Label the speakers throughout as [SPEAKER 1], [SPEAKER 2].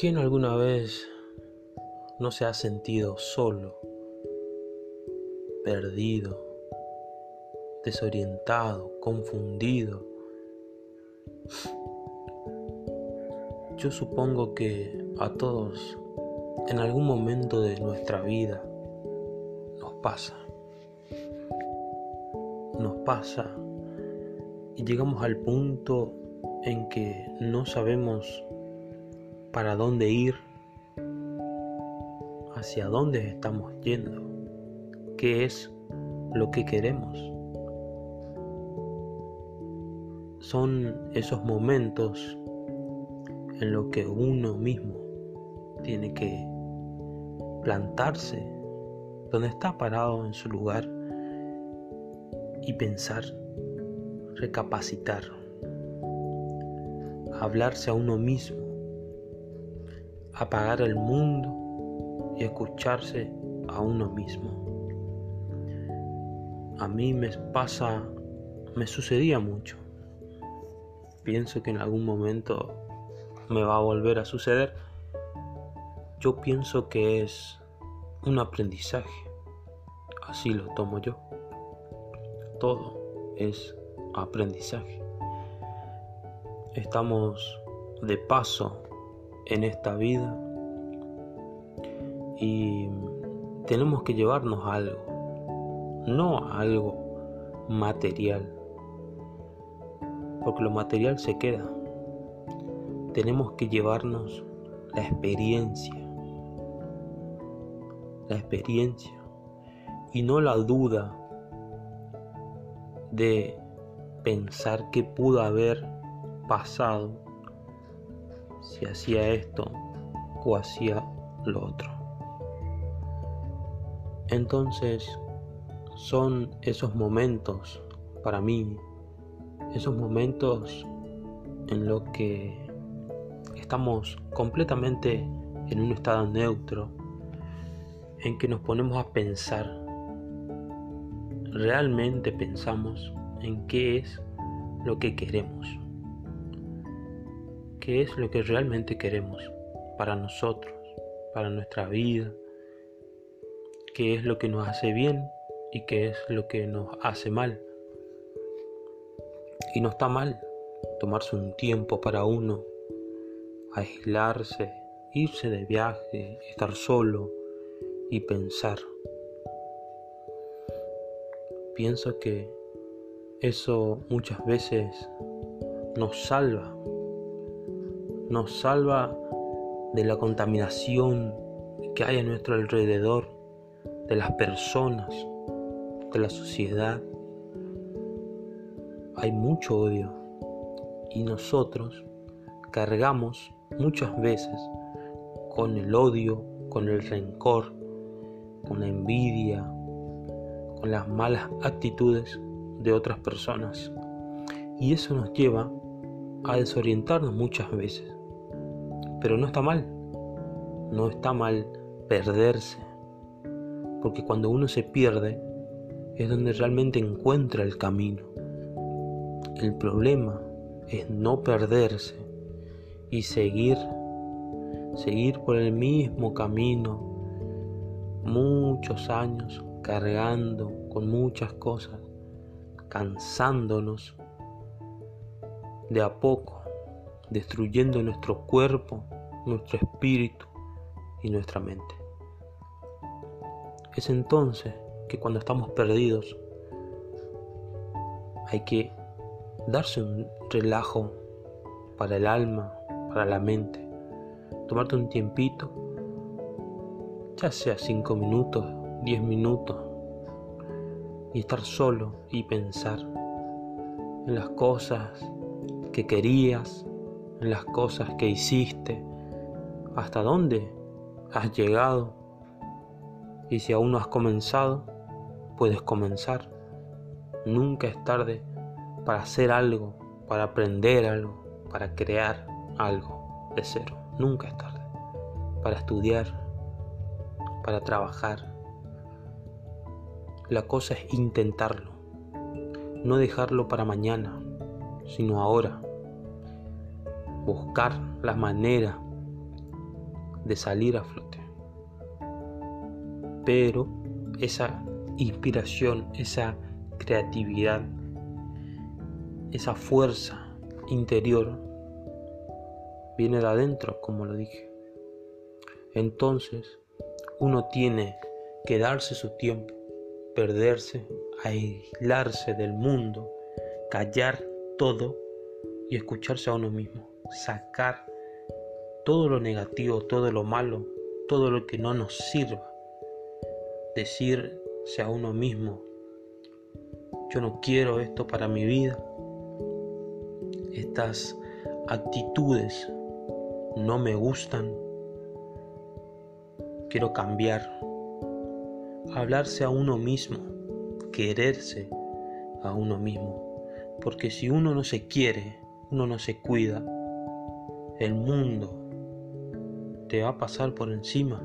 [SPEAKER 1] ¿Quién alguna vez no se ha sentido solo, perdido, desorientado, confundido? Yo supongo que a todos en algún momento de nuestra vida nos pasa. Nos pasa y llegamos al punto en que no sabemos para dónde ir, hacia dónde estamos yendo, qué es lo que queremos. Son esos momentos en los que uno mismo tiene que plantarse donde está parado en su lugar y pensar, recapacitar, hablarse a uno mismo, apagar el mundo y escucharse a uno mismo. A mí me pasa, me sucedía mucho. Pienso que en algún momento me va a volver a suceder. Yo pienso que es un aprendizaje. Así lo tomo yo. Todo es aprendizaje. Estamos de paso en esta vida y tenemos que llevarnos algo, no algo material, porque lo material se queda. Tenemos que llevarnos la experiencia, la experiencia y no la duda de pensar que pudo haber pasado si hacía esto o hacía lo otro. Entonces son esos momentos para mí, esos momentos en los que estamos completamente en un estado neutro, en que nos ponemos a pensar, realmente pensamos en qué es lo que queremos, qué es lo que realmente queremos para nosotros, para nuestra vida, qué es lo que nos hace bien y qué es lo que nos hace mal. Y no está mal tomarse un tiempo para uno, aislarse, irse de viaje, estar solo, y pensar. Pienso que eso muchas veces nos salva, nos salva de la contaminación que hay a nuestro alrededor, de las personas, de la sociedad. Hay mucho odio y nosotros cargamos muchas veces con el odio, con el rencor, con la envidia, con las malas actitudes de otras personas. Y eso nos lleva a desorientarnos muchas veces. Pero no está mal. No está mal perderse. Porque cuando uno se pierde es donde realmente encuentra el camino. El problema es no perderse y seguir, seguir por el mismo camino muchos años cargando con muchas cosas, cansándonos de a poco, destruyendo nuestro cuerpo, nuestro espíritu y nuestra mente. Es entonces que cuando estamos perdidos hay que darse un relajo para el alma, para la mente, tomarte un tiempito ya sea 5 minutos, 10 minutos, y estar solo y pensar en las cosas que querías, las cosas que hiciste, hasta dónde has llegado, y si aún no has comenzado, puedes comenzar. Nunca es tarde para hacer algo, para aprender algo, para crear algo de cero. Nunca es tarde. Para estudiar, para trabajar. La cosa es intentarlo, no dejarlo para mañana, sino ahora. Buscar la manera de salir a flote. Pero esa inspiración, esa creatividad, esa fuerza interior viene de adentro, como lo dije. Entonces, uno tiene que darse su tiempo, perderse, aislarse del mundo, callar todo y escucharse a uno mismo, sacar todo lo negativo, todo lo malo, todo lo que no nos sirva. Decirse a uno mismo, yo no quiero esto para mi vida. Estas actitudes no me gustan. Quiero cambiar. Hablarse a uno mismo, quererse a uno mismo. Porque si uno no se quiere, uno no se cuida, el mundo te va a pasar por encima.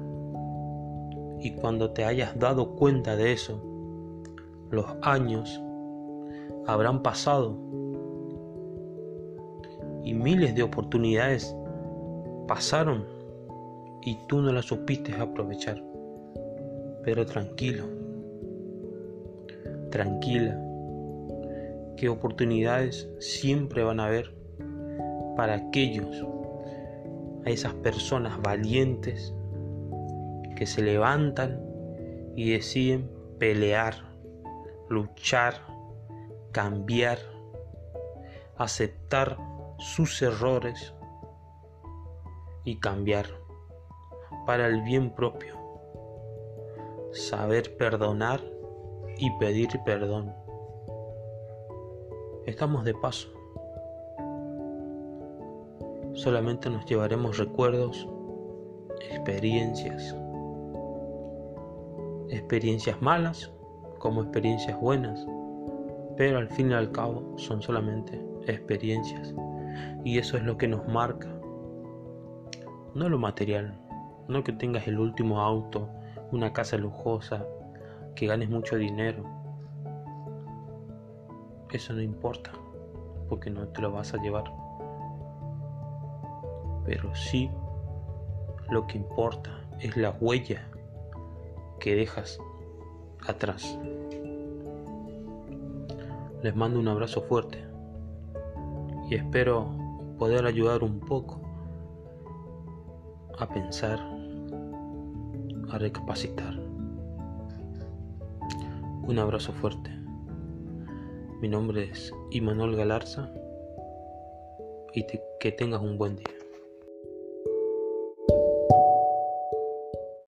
[SPEAKER 1] Y cuando te hayas dado cuenta de eso, los años habrán pasado y miles de oportunidades pasaron y tú no las supiste aprovechar. Pero tranquilo, tranquila, que oportunidades siempre van a haber para aquellos, a esas personas valientes que se levantan y deciden pelear, luchar, cambiar, aceptar sus errores y cambiar para el bien propio. Saber perdonar y pedir perdón. Estamos de paso. Solamente nos llevaremos recuerdos, experiencias. Experiencias malas como experiencias buenas. Pero al fin y al cabo son solamente experiencias. Y eso es lo que nos marca no lo material, no que tengas el último auto, una casa lujosa, que ganes mucho dinero. Eso no importa, porque no te lo vas a llevar. Pero sí, lo que importa es la huella que dejas atrás. Les mando un abrazo fuerte y espero poder ayudar un poco a pensar, a recapacitar. Un abrazo fuerte. Mi nombre es Imanol Galarza y que tengas un buen día.